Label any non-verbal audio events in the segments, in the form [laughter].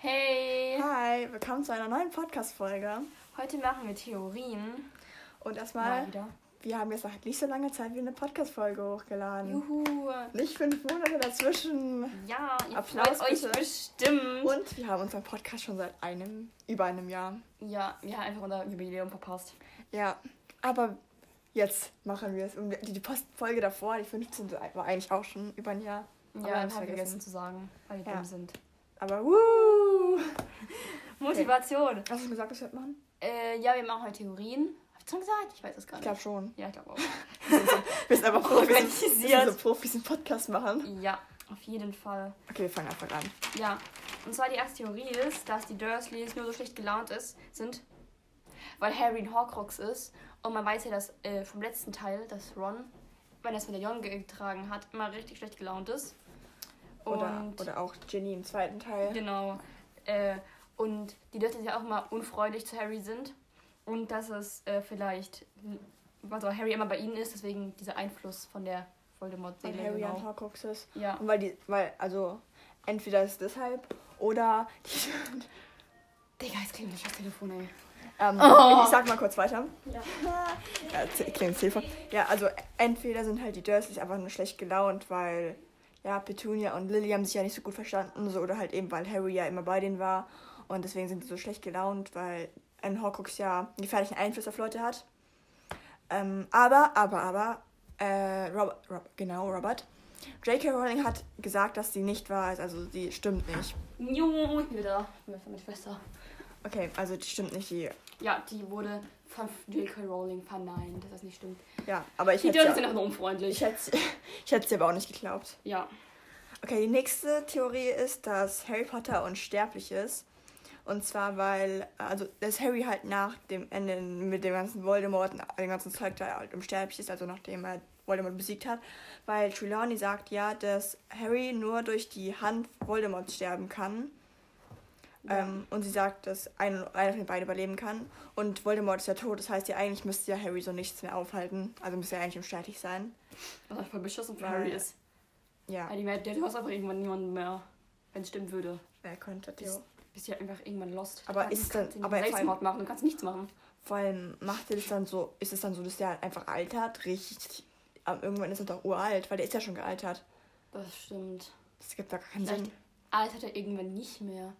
Hey! Hi, willkommen zu einer neuen Podcast-Folge. Heute machen wir Theorien. Und erstmal, wir haben jetzt nach nicht so langer Zeit wieder eine Podcast-Folge hochgeladen. Juhu! Nicht fünf Monate dazwischen. Ja, ihr Applaus freut euch bitte. bestimmt. Und wir haben unseren Podcast schon seit einem, über einem Jahr. ja, wir haben einfach unser Jubiläum verpasst. Ja, aber jetzt machen wir es. Und die, die Post-Folge davor, die 15. war eigentlich auch schon über ein Jahr. Ja, Aber haben wir vergessen vergessen. zu sagen, weil wir Ja. dumm sind. Aber wuh! Motivation. Hast du gesagt, was wir machen? Äh, ja, wir machen heute Theorien. Hab ich schon gesagt? Ich weiß es gar Ich nicht. glaube schon. Ja, ich glaube auch. [laughs] Wir sind aber Profis, wir Organisiert. sind so Profis im Podcast machen. ja, auf jeden Fall. Okay, wir fangen einfach an. Ja, und zwar die erste Theorie ist, dass die Dursleys nur so schlecht gelaunt ist, sind, weil Harry ein Horcrux ist. Und man weiß ja, dass äh, vom letzten Teil, dass Ron, wenn er das Medaillon getragen hat, immer richtig schlecht gelaunt ist. Oder, Und oder auch Ginny im zweiten Teil. genau. Äh, und die Dursleys ja auch immer unfreundlich zu Harry sind. Und dass es äh, vielleicht, also Harry immer bei ihnen ist, deswegen dieser Einfluss von der Voldemort-Seele. Harry Genau. Horcrux ist. Ja. Und weil die, weil, also, entweder ist es deshalb oder die, [laughs] Digga, jetzt klingelt das Telefon, ey. ähm, Oh. ich sag mal kurz weiter. Ja. [laughs] Ja, z- klingt Hilfe. Ja, also entweder sind halt die Dursleys einfach nur schlecht gelaunt, weil ja, Petunia und Lily haben sich ja nicht so gut verstanden, so oder halt eben, weil Harry ja immer bei denen war und deswegen sind die so schlecht gelaunt, weil ein Horcrux ja einen gefährlichen Einfluss auf Leute hat. Ähm, aber, aber, aber, äh, Robert, Rob, genau, Robert. J.K. Rowling hat gesagt, dass sie nicht wahr ist, also sie stimmt nicht. Jo, ich bin wieder. Ich bin mit meiner Schwester. Okay, also die stimmt nicht, die, Ja, die wurde von J.K. Rowling verneint, dass das nicht stimmt. ja, aber ich Die hätte Dursleys sie sind auch- einfach nur unfreundlich. ich hätte [laughs] ich sie aber auch nicht geglaubt. ja. Okay, die nächste Theorie ist, dass Harry Potter unsterblich ist. Und zwar, weil, also, dass Harry halt nach dem Ende mit dem ganzen Voldemort und dem ganzen Zeug da halt unsterblich ist, also nachdem er Voldemort besiegt hat. Weil Trelawney sagt ja, dass Harry nur durch die Hand Voldemorts sterben kann. Ja. Ähm, und sie sagt, dass ein, einer von den beiden überleben kann. Und Voldemort ist ja tot, das heißt ja, eigentlich müsste ja Harry so nichts mehr aufhalten. Also müsste er eigentlich unsterblich sein. Was einfach voll beschissen für Harry ist. Ja, Weil die hast einfach irgendwann niemanden mehr, wenn es stimmen würde. er könnte Bist, Theo. bist ja einfach irgendwann lost. Aber du ist dann- aber Selbstmord machen, du kannst nichts machen. Vor allem macht er das dann so, ist es dann so, dass der halt einfach altert, richtig. Irgendwann ist er doch uralt, weil der ist ja schon gealtert. Das stimmt. Das gibt da gar keinen Vielleicht Sinn. altert er irgendwann nicht mehr.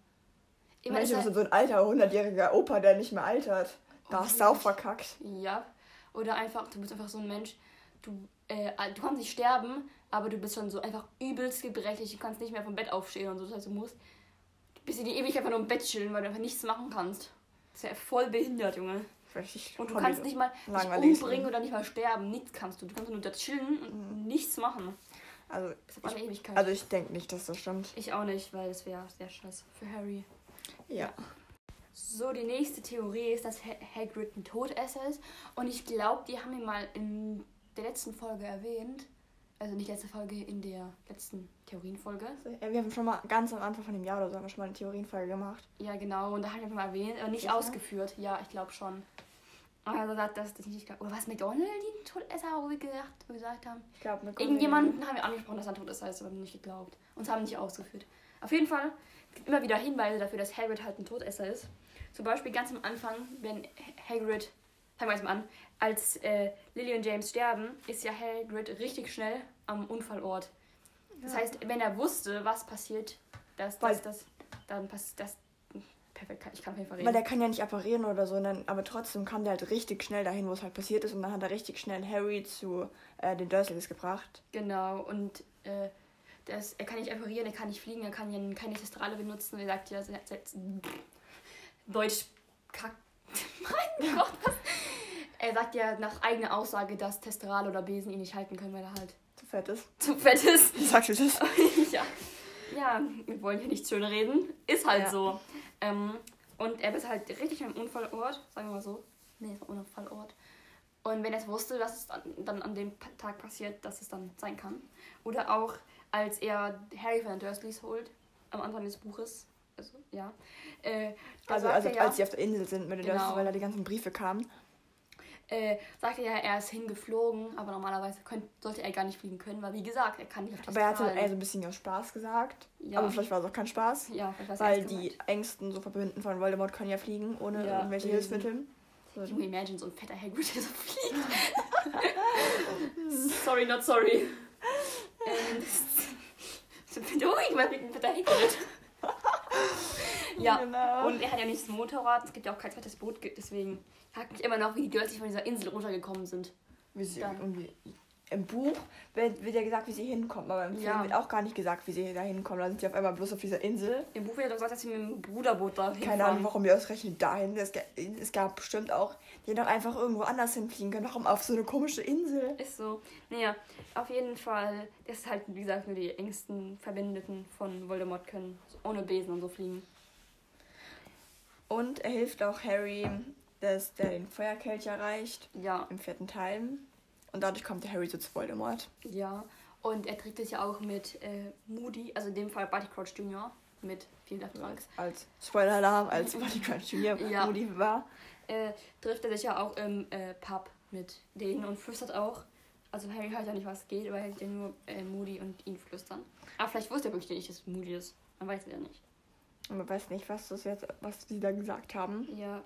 Imagine, ist so, er, so ein alter, 100-jähriger Opa, der nicht mehr altert. Da hast du auch verkackt. Ja. Oder einfach, du bist einfach so ein Mensch, du, äh, du kannst nicht sterben, aber du bist schon so einfach übelst gebrechlich, du kannst nicht mehr vom Bett aufstehen und so. Das heißt, du musst bis in die Ewigkeit einfach nur im Bett chillen, weil du einfach nichts machen kannst. Das ist ja voll behindert, Junge. Richtig Und du kannst nicht mal dich umbringen oder nicht mal sterben. Nichts kannst du. Du kannst nur da chillen und nichts machen. Also, Das Ewigkeit. also ich denke nicht, dass das stimmt. ich auch nicht, weil es wäre sehr scheiße für Harry. Ja. So, die nächste Theorie ist, dass Ha- Hagrid ein Todesser ist. Und ich glaube, die haben ihn mal in der letzten Folge erwähnt. Also nicht letzte Folge, in der letzten Theorienfolge. Ja, Wir haben schon mal ganz am Anfang von dem Jahr oder so haben wir schon mal eine Theorienfolge gemacht. Ja, genau. Und da hat er mal erwähnt, aber nicht Sicher? ausgeführt. Ja, ich glaube schon. Also sagt das, das nicht. Oder was McDonald die Todesser, wo wir gesagt, gesagt haben? Ich glaube, Irgendjemanden haben wir angesprochen, dass er ein Todesser ist, aber nicht geglaubt. Uns haben nicht ausgeführt. Auf jeden Fall es gibt immer wieder Hinweise dafür, dass Hagrid halt ein Todesser ist. Zum Beispiel ganz am Anfang, wenn Hagrid, fangen wir jetzt mal an, als äh, Lily und James sterben, ist ja Hagrid richtig schnell am Unfallort. Das Ja. heißt, wenn er wusste, was passiert, dass Weil- das, das, dann passiert das. Perfekt, ich kann auf jeden Fall Weil reden. der kann ja nicht apparieren oder so, dann, aber trotzdem kam der halt richtig schnell dahin, wo es halt passiert ist. Und dann hat er richtig schnell Harry zu äh, den Dursleys gebracht. Genau, und äh, das, er kann nicht apparieren, er kann nicht fliegen, er kann keine Testrale benutzen. Er sagt ja, Deutsch kack. [laughs] mein Gott, was? Er sagt ja nach eigener Aussage, dass Testrale oder Besen ihn nicht halten können, weil er halt Zu fett ist. zu fett ist. [laughs] Sagst du das? [laughs] ja. ja, wir wollen hier nicht schön reden. Ist halt Ja. so. Ähm, und er ist halt richtig am Unfallort, sagen wir mal so. Nee, es war Unfallort. Und wenn er es wusste, dass es dann, an dem Tag passiert, dass es dann sein kann. Oder auch, als er Harry von den Dursleys holt, am Anfang des Buches. Also, ja. Äh, Also, sagt also er ja, als sie auf der Insel sind mit den Genau. Dursleys, weil da die ganzen Briefe kamen. äh, sagte ja, er ist hingeflogen, aber normalerweise könnt, sollte er gar nicht fliegen können, weil wie gesagt, er kann nicht auf das Aber er hat halt eher so ein bisschen aus Spaß gesagt. Ja. Aber vielleicht war es auch kein Spaß. Ja, Weil die engsten so Verbündeten von Voldemort können ja fliegen, ohne Ja, irgendwelche eben. Hilfsmittel. So. Junge, imagine so ein fetter Hagrid, der so fliegt. [laughs] sorry, not sorry. [laughs] ähm, das bin ruhig, weil mit ein fetter Hagrid. ja, Genau. und er hat ja nicht das Motorrad, es gibt ja auch kein zweites Boot, deswegen fragt mich immer noch, wie die Dursleys von dieser Insel runtergekommen sind. Wie sie irgendwie Im Buch wird, wird ja gesagt, wie sie hinkommen, aber im Film Ja. wird auch gar nicht gesagt, wie sie da hinkommen. Da sind sie auf einmal bloß auf dieser Insel. Im Buch wird ja doch gesagt, dass sie mit dem Bruderboot da Keine hinfahren. Ahnung, warum die ausgerechnet dahin. Es, es gab bestimmt auch, die hätten auch einfach irgendwo anders hinfliegen können. Warum auf so eine komische Insel? Ist so. Naja, auf jeden Fall, das ist halt, wie gesagt, nur die engsten Verbündeten von Voldemort können ohne Besen und so fliegen. Und er hilft auch Harry, dass der den Feuerkelch erreicht Ja, im vierten Teil. Und dadurch kommt der Harry so zu Voldemort. ja. Und er trägt es ja auch mit äh, Moody, also in dem Fall Barty Crouch Jr. mit vielen Erfolgs. Als Spoiler-Alarm, als Barty Crouch Jr. [laughs] Ja. Moody war. Äh, trifft er sich ja auch im äh, Pub mit denen und flüstert auch. Also Harry hört ja nicht, was geht, aber er hört ja nur äh, Moody und ihn flüstern. Aber vielleicht wusste er wirklich nicht, dass es Moody ist. Man weiß es ja nicht. Man weiß nicht, was das jetzt, was die da gesagt haben. Ja.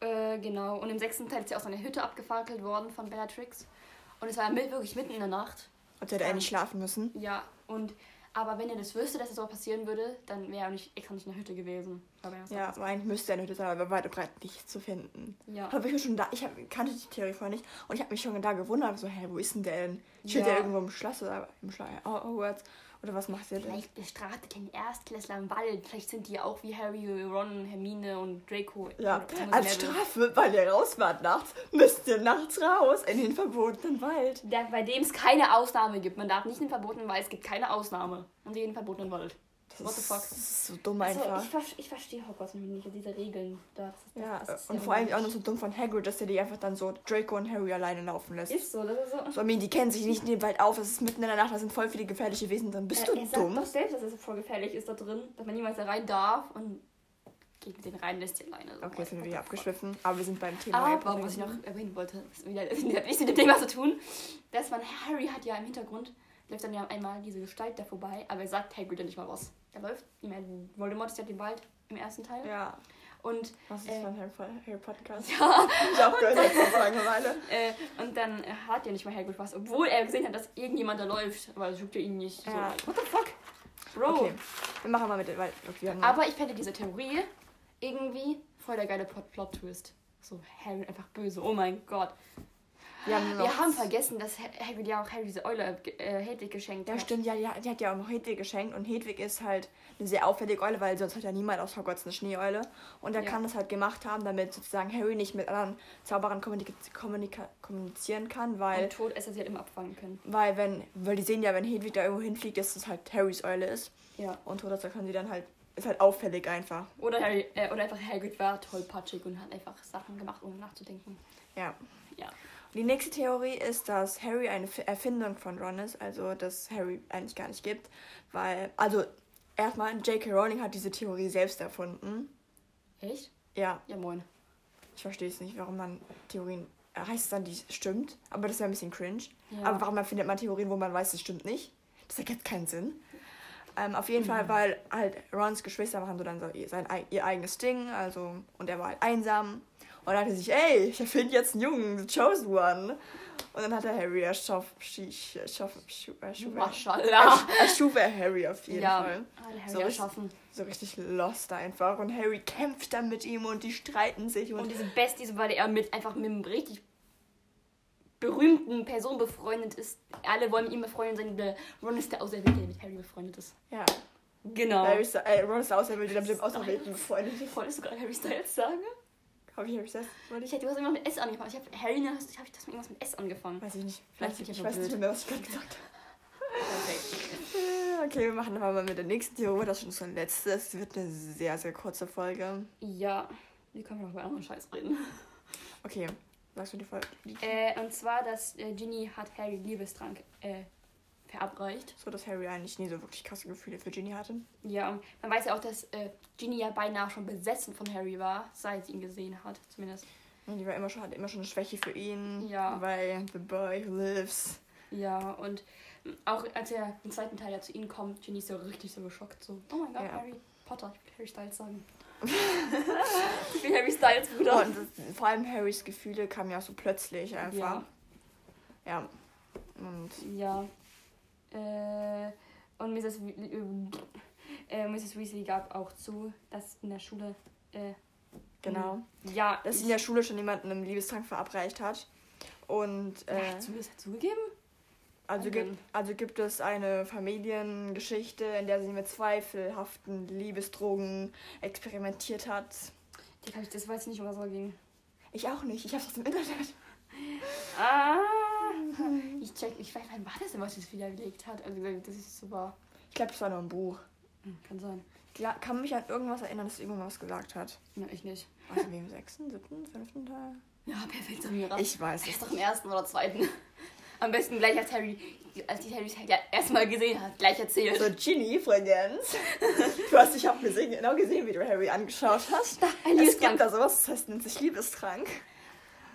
Äh, genau. Und im sechsten Teil ist ja auch seine Hütte abgefackelt worden von Bellatrix. Und es war ja mit, wirklich mitten in der Nacht. Als hätte er nicht schlafen müssen. Ja, und aber wenn er das wüsste, dass es so passieren würde, dann wäre er nicht extra nicht in der Hütte gewesen. Ja, aber eigentlich müsste er eine Hütte sein, aber weit und breit nicht zu finden. ja. Habe ich mir schon da, ich hab, kannte die Theorie vorher nicht und ich habe mich schon da gewundert, so, hä, wo ist denn der denn? Steht Ja. der irgendwo im Schloss oder im Schloss oh, Hogwarts? Oder was macht der denn? Vielleicht bestraft er den Erstklässler im Wald. Vielleicht sind die auch wie Harry, Ron, Hermine und Draco. Ja, als. Strafe, weil ihr raus wart nachts, müsst ihr nachts raus in den verbotenen Wald. Der, bei dem es keine Ausnahme gibt. Man darf nicht in den verbotenen Wald, es gibt keine Ausnahme. Und jeden verbotenen Wald. Das What the fuck? Das ist so dumm Also, einfach. ich, ver ich verstehe Hogwarts nicht, diese Regeln. Da, das ist, ja, das und vor allem auch noch so dumm von Hagrid, dass er die einfach dann so Draco und Harry alleine laufen lässt. Ist so, das ist so. So, I mean, die kennen sich nicht in dem Wald auf, es ist mitten in der Nacht, da sind voll viele gefährliche Wesen drin. Bist er, du er sagt dumm? doch selbst, dass es so voll gefährlich ist da drin, dass man niemals da rein darf und gegen den rein lässt die alleine. So, Okay, jetzt sind wir wieder abgeschwiffen, aber wir sind beim Thema. Aber was ich noch erwähnen wollte, ist wieder, das hat nichts mit dem Thema zu tun, dass man, Harry hat ja im Hintergrund, läuft dann ja einmal diese Gestalt da vorbei, aber er sagt Hagrid ja nicht mal was. Er läuft, ich meine, Voldemort ist ja den Wald im ersten Teil. Ja, Und, was ist Äh, von Harry, Potter- Harry Podcast? [laughs] ja, Ich auch gehört jetzt vor Langeweile. [laughs] äh, und dann hat ja nicht mal Hagrid was, obwohl er gesehen hat, dass irgendjemand da läuft, aber das juckt ja ihn nicht. Ja. So, what the fuck? Bro. Okay, wir machen mal mit dem, weil wir haben Aber ich fände diese Theorie irgendwie voll der geile Plot- Plot-Twist. So, Harry einfach böse, oh mein Gott. Wir haben, noch, Wir haben vergessen, dass Ha- Hagrid ja auch Harry diese Eule äh, Hedwig geschenkt Ja, hat. stimmt, ja, die, hat- die hat ja auch noch Hedwig geschenkt und Hedwig ist halt eine sehr auffällige Eule, weil sonst hat ja niemand aus Hogwarts eine Schneeeule. Und er Ja. kann das halt gemacht haben, damit sozusagen Harry nicht mit anderen Zauberern kommunika kommunika kommunizieren kann, weil, Und Todesser sie halt immer abfangen können. weil wenn, weil die sehen ja, wenn Hedwig da irgendwo hinfliegt, dass das halt Harrys Eule ist. Ja. Und Todesser können sie dann halt, ist halt auffällig einfach. Oder, Harry, äh, oder einfach Hagrid war tollpatschig und hat einfach Sachen gemacht, ohne nachzudenken. Ja. Ja. Die nächste Theorie ist, dass Harry eine Erfindung von Ron ist, also dass Harry eigentlich gar nicht gibt, weil, also erstmal, J.K. Rowling hat diese Theorie selbst erfunden. Echt? Ja, Ja, moin. ich verstehe es nicht, warum man Theorien, heißt es dann, die stimmt, aber das wäre ein bisschen cringe. Ja. Aber warum erfindet man Theorien, wo man weiß, es stimmt nicht? Das ergibt keinen Sinn. Ähm, auf jeden Mhm. Fall, weil halt Rons Geschwister machen so dann so ihr, sein, ei- ihr eigenes Ding, also, und er war halt einsam. Und dann dachte er sich, ey, ich erfinde jetzt einen Jungen, the chosen one. Und dann hat er Harry erschaff, schief, erschaff, schu- erschuf, Maschallah. erschuf er Harry auf jeden Ja, Fall. Harry So richtig- erschaffen. So richtig lost einfach. Und Harry kämpft dann mit ihm und die streiten sich. Und, Und diese Besties, weil er mit einfach mit einem richtig berühmten Person befreundet ist. Alle wollen mit ihm befreundet sein. Ron ist der Auserwählte, der mit Harry befreundet ist. ja, Genau. Harry äh, Ron ist der Auserwählte, der mit dem Auserwählten befreundet ist. Wolltest du gerade Harry Styles sagen? Habe ich Harry gesagt? Wollte Ich ich? hätte was irgendwas mit S angefangen. Ich habe Harry, ne, hast- hab ich das mit irgendwas mit S angefangen. Weiß ich nicht. Vielleicht ich ich weiß nicht mehr, was ich gerade gesagt habe. [laughs] Okay, wir machen aber mal mit der nächsten Theorie. Das ist schon unsere letzte. Es wird eine sehr, sehr kurze Folge. Ja, wir können noch über anderen Scheiß reden. Okay, sagst du die Folge? Äh, und zwar, dass äh, Ginny hat Harry Liebestrank äh, verabreicht. So, dass Harry eigentlich nie so wirklich krasse Gefühle für Ginny hatte. Ja, man weiß ja auch, dass äh, Ginny ja beinahe schon besessen von Harry war, seit sie ihn gesehen hat, zumindest. Und die war immer schon, hat immer schon eine Schwäche für ihn. Ja. Weil The Boy Who Lives. Ja, und auch als er im zweiten Teil ja zu ihnen kommt, Ginny ist so richtig so geschockt. So, oh mein Gott, Ja. Harry Potter. Ich will Harry Styles sagen. [laughs] ich will Harry Styles, Bruder. Und das, vor allem Harrys Gefühle kamen ja so plötzlich einfach. Ja. Ja. Und Ja. Äh, und Mrs. We äh, Mrs. Weasley gab auch zu, dass in der Schule. Äh, genau. ja, Dass ich, in der Schule schon jemanden einen Liebestrank verabreicht hat. Und äh, hat das zugegeben? also, gibt, also gibt es eine Familiengeschichte, in der sie mit zweifelhaften Liebesdrogen experimentiert hat. Die kann ich, das weiß ich nicht, um was es ging. Ich auch nicht. Ich hab's aus dem Internet. Ah! Ich check, ich weiß, wann war das denn, was sie das widerlegt hat? Also, das ist super. Ich glaube, das war noch ein Buch. Hm, Kann sein. La- kann mich an irgendwas erinnern, dass irgendwann was gesagt hat. Ja, ich nicht. Also wie im sechsten, siebten, fünften Teil? Ja, perfekt, Samira. Ich weiß es ist doch im ersten oder zweiten. Am besten gleich als Harry, als die Harry ja erstmal gesehen hat, gleich erzählt. So, Ginny, Freundins. Du hast dich auch gesehen, genau gesehen, wie du Harry angeschaut hast. ein Es gibt da sowas, das heißt, nennt sich Liebestrank.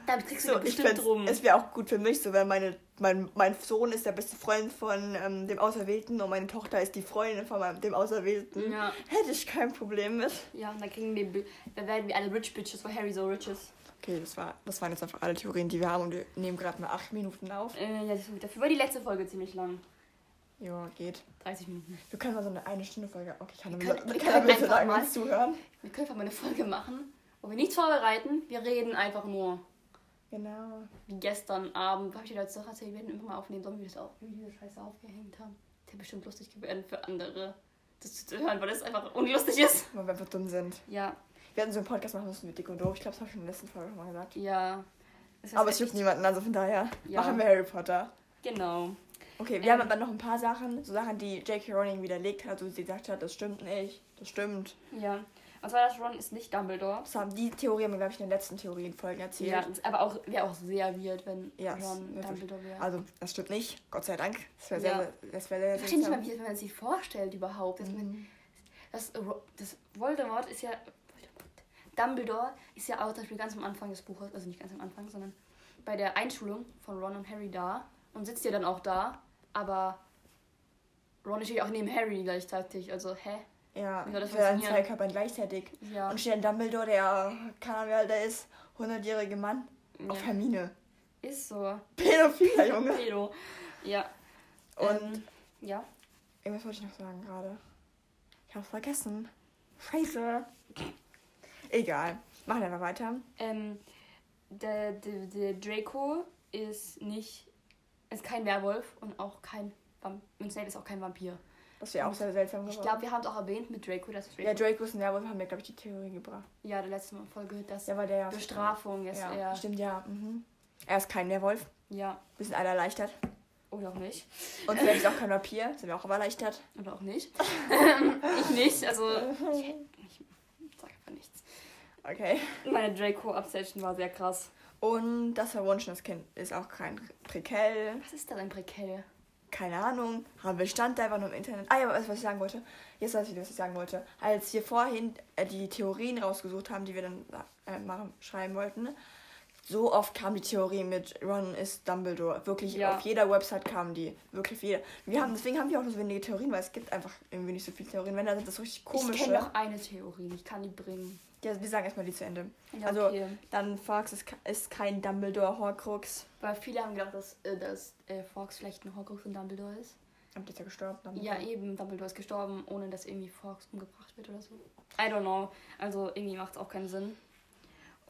Damit kriegst du So, ich bestimmt rum. Es wäre auch gut für mich, so, weil meine, mein, mein Sohn ist der beste Freund von ähm, dem Auserwählten und meine Tochter ist die Freundin von meinem, dem Auserwählten. Ja, Hätte ich kein Problem mit. ja, und dann kriegen wir, dann werden wir alle Rich Bitches, weil Harry so rich ist. Okay, das, war, das waren jetzt einfach alle Theorien, die wir haben und wir nehmen gerade mal acht Minuten auf. Äh, ja, das, dafür war die letzte Folge ziemlich lang. Ja, geht. 30 Minuten. Wir können mal so eine eine Stunde Folge. Okay, kann Wir können- wir kann können einfach mal- zuhören. Wir können einfach mal eine Folge machen, wo wir nichts vorbereiten. Wir reden einfach nur. Genau. Wie gestern Abend, habe ich dir Woche erzählt, wir werden immer mal aufnehmen, sollen wir das auch, wie diese Scheiße aufgehängt haben. Der bestimmt lustig werden für andere, das zu hören, weil das einfach unlustig ist. Weil wir einfach dumm sind. Ja, Wir hatten so einen Podcast machen müssen mit Dick und Doof. Ich glaube, das habe ich in der letzten Folge schon mal gesagt. ja. Aber es juckt niemanden, also von daher Ja. machen wir Harry Potter. Genau. Okay, wir Ähm. haben aber noch ein paar Sachen, so Sachen, die J.K. Rowling widerlegt hat, wo sie gesagt hat, das stimmt nicht, das stimmt. Ja. Und zwar, das Ron ist nicht Dumbledore. Das haben die Theorie haben wir, glaube ich, in den letzten Theorienfolgen erzählt. Ja, aber auch wäre auch sehr weird, wenn Ja, Ron Dumbledore wäre. Also, das stimmt nicht, Gott sei Dank. Das wäre Ja. sehr, das wäre sehr, ich verstehe nicht mal, wie man sich vorstellt überhaupt. Dass man, Mhm. das, das Voldemort ist ja. Dumbledore ist ja auch zum Beispiel ganz am Anfang des Buches, also nicht ganz am Anfang, sondern bei der Einschulung von Ron und Harry da und sitzt ja dann auch da, aber Ron steht auch neben Harry gleichzeitig, also hä? Ja, soll das wäre zwei Körpern gleichzeitig. Ja. Und steht ein Dumbledore, der, keine Ahnung, wie alt er ist, 100-jährige Mann, auf ja. Hermine. Ist so. Pädophiler Junge. Pedo. Ja. Und ähm, ja. irgendwas wollte ich noch sagen gerade. Ich hab's vergessen. Scheiße. Egal. Machen wir einfach weiter. Ähm, der, der, der Draco ist nicht. ist kein Werwolf und auch kein Vamp und Snape ist auch kein Vampir. Das wäre auch sehr seltsam geworden. Ich glaube, wir haben es auch erwähnt mit Draco, dass Draco. ja, Draco ist ein Werwolf, haben wir, glaube ich, die Theorie gebracht. ja, der letzte Folge, dass Ja, weil der ja. Bestrafung ist ja, eher. Stimmt, ja. Mhm. Er ist kein Werwolf. Ja. Wir sind alle erleichtert. Oder auch nicht. Und vielleicht auch kein Vampir. Sind wir auch aber erleichtert. Oder auch nicht. [laughs] ich nicht. Also. Ich, ich sag einfach nichts. Okay. Meine Draco-Obsession war sehr krass. Und das verwunschenes Kind ist auch kein Prequel. Was ist denn ein Prekell? Keine Ahnung. Haben wir stand einfach nur im Internet. Ah ja, was, was ich sagen wollte. Jetzt weiß ich, was ich sagen wollte. Als wir vorhin äh, die Theorien rausgesucht haben, die wir dann äh, machen, schreiben wollten, so oft kam die Theorie mit Ron ist Dumbledore. Wirklich Ja. auf jeder Website kamen die. Wirklich auf jeder. Wir haben, deswegen haben wir auch nur so wenige Theorien, weil es gibt einfach irgendwie nicht so viele Theorien. Wenn da sind das richtig Ich komische. kenne noch eine Theorie. Ich kann die bringen. Ja, wir sagen erstmal die zu Ende. Ja, Also- okay. Dann Fox ist, ist kein Dumbledore Horcrux. Weil viele haben gedacht, dass, äh, dass äh, Fox vielleicht ein Horcrux von Dumbledore ist. Aber der ist ja gestorben. Dumbledore. Ja, eben, Dumbledore ist gestorben, ohne dass irgendwie Fox umgebracht wird oder so. I don't know. Also irgendwie macht es auch keinen Sinn.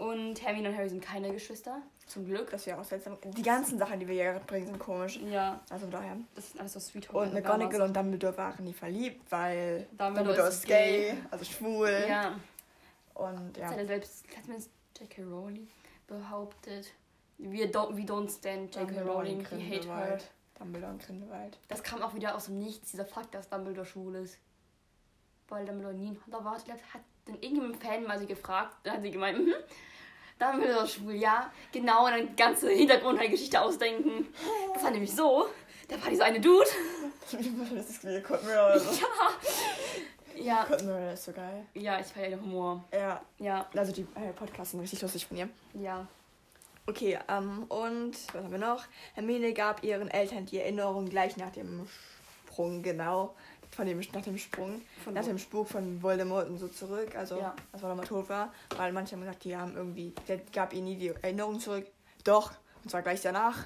Und Hermine und Harry sind keine Geschwister. Zum Glück. Das wäre auch seltsam. Die ganzen Sachen, die wir hier bringen, sind komisch. Ja, Also daher. das ist alles so Sweet Home Und McGonagall und Dumbledore waren nie verliebt, weil Dumbledore Dumbledore ist ist gay, also schwul. Ja, Und ja. er selbst, hat zumindest J.K. Rowling behauptet. Wir don't, we don't stand J.K. Rowling, we hate her. Dumbledore und Grindelwald. Das kam auch wieder aus dem Nichts, dieser Fakt, dass Dumbledore schwul ist. Weil Dumbledore nie da war. Ich glaub, hat dann irgendein Fan mal sie gefragt, dann hat sie gemeint, mhm, Dumbledore ist schwul, ja, genau, und dann ganze Hintergrundgeschichte ausdenken. Das war nämlich so, da war dieser eine Dude. [laughs] das ist wie Kurt Mirror so. [laughs] Ja, Kurt Murray ist so geil. ja, ich feiere den Humor. Ja, Ja, also die äh, Podcasts sind richtig lustig von ihr. ja. Okay, ähm, und was haben wir noch? Hermine gab ihren Eltern die Erinnerung gleich nach dem Sprung, genau. Von dem, nach dem Sprung. Von nach wo? dem Spuk von Voldemort und so zurück. Also, Ja. als Voldemort tot war. Weil manche haben gesagt, die haben irgendwie, der gab ihnen nie die Erinnerung zurück. Doch, und zwar gleich danach.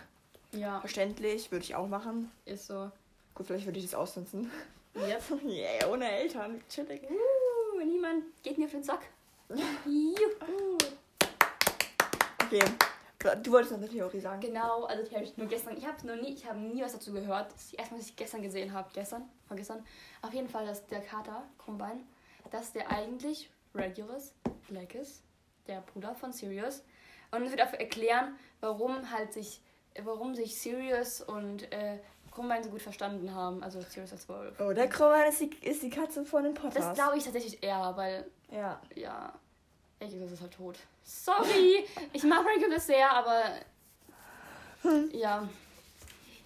Ja, Verständlich, würde ich auch machen. ist so. Gut, vielleicht würde ich das ausnutzen. Yep. [laughs] Yeah, ohne Eltern. Chillig. Uh, niemand geht mir auf den Sack. [laughs] Juhu. Okay, du wolltest noch eine Theorie sagen. Genau, also die habe ich nur gestern, ich habe noch nie, ich habe nie was dazu gehört. Das ist erste, was ich gestern gesehen habe. Gestern, vorgestern. Auf jeden Fall, dass der Kater, Krummbein, dass der eigentlich Regulus Black ist, der Bruder von Sirius. Und es wird dafür erklären, warum halt sich, warum sich Sirius und äh, Krummbein so gut verstanden haben. Also Sirius als Wolf. Oh, der Krummer ist die, ist die Katze von den Potters. Das glaube ich tatsächlich eher, weil Ja. ja, Regulus ist halt tot. Sorry, ich mag Regulus sehr, aber ja.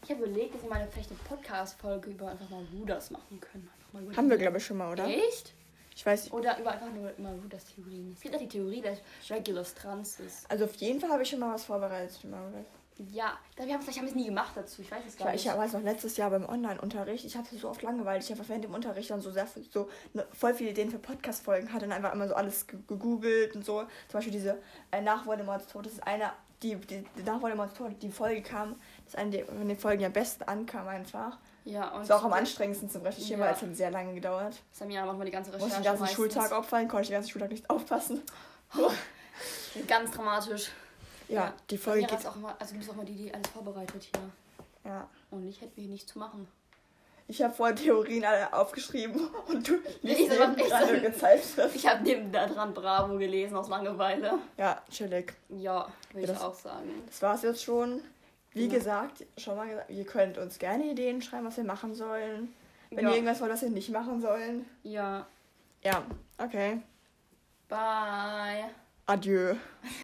Ich habe überlegt, dass wir mal vielleicht eine Podcast-Folge über einfach mal Ruders machen können. Mal über Haben wir, glaube ich, schon mal, oder? Echt? Ich weiß nicht. Oder über einfach nur immer Ruders Theorien. Es gibt auch die Theorie, dass Regulus trans ist. Also auf jeden Fall habe ich schon mal was vorbereitet. Mal was. Ja, da- wir haben vielleicht haben wir es nie gemacht dazu. Ich weiß es Ich, gar war- nicht. ich weiß noch, letztes Jahr beim Online-Unterricht, ich hatte so oft Langeweile, ich einfach während dem Unterricht dann so sehr so ne, voll viele Ideen für Podcast-Folgen hatte und einfach immer so alles ge- gegoogelt und so. Zum Beispiel diese äh, nach Voldemorts Tod, das ist eine, die, die, die nach Voldemorts Tod, die Folge kam, das ist eine der von den Folgen, die am besten ankam einfach. ja, und Das war auch am anstrengendsten zum Recherchieren, Ja. weil es hat sehr lange gedauert. Samira macht mal die ganze Musste Recherche den ganzen meistens. Schultag opfern, konnte ich den ganzen Schultag nicht [laughs] aufpassen. [laughs] Ganz dramatisch. Ja, die Folge geht. auch immer, also du bist auch mal die, die alles vorbereitet hier. Ja. Und ich hätte hier nichts zu machen. Ich habe vorher Theorien alle aufgeschrieben [laughs] und du liest Ich neben ich dran sag- eine Gezeitschrift. Ich habe neben da dran Bravo gelesen aus Langeweile. Ja, chillig. Ja, würde Ja, ich das- auch sagen. Das war's jetzt schon. Wie Ja. gesagt, schon mal gesagt, ihr könnt uns gerne Ideen schreiben, was wir machen sollen. Wenn Ja. ihr irgendwas wollt, was wir nicht machen sollen. Ja. Ja, okay. Bye. Adieu.